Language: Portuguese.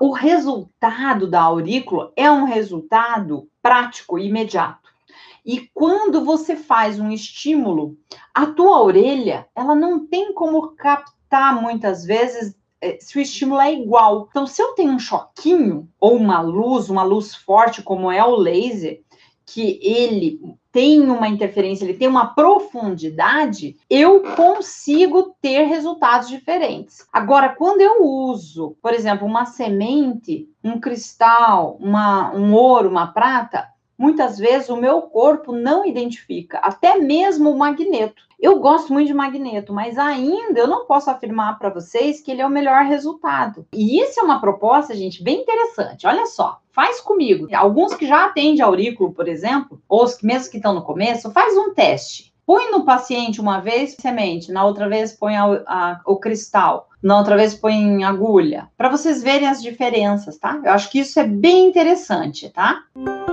o resultado da aurícula é um resultado prático imediato. E quando você faz um estímulo, a tua orelha, ela não tem como captar muitas vezes é, se o estímulo é igual. Então, se eu tenho um choquinho ou uma luz, uma luz forte como é o laser, que ele tem uma interferência, ele tem uma profundidade, eu consigo ter resultados diferentes. Agora, quando eu uso, por exemplo, uma semente, um cristal, uma, um ouro, uma prata, muitas vezes o meu corpo não identifica, até mesmo o magneto. Eu gosto muito de magneto, mas ainda eu não posso afirmar para vocês que ele é o melhor resultado. E isso é uma proposta, gente, bem interessante. Olha só, faz comigo. Alguns que já atendem aurículo, por exemplo, ou os mesmo que estão no começo, faz um teste. Põe no paciente uma vez semente, na outra vez põe a, a, o cristal, na outra vez põe agulha, para vocês verem as diferenças, tá? Eu acho que isso é bem interessante, tá? Música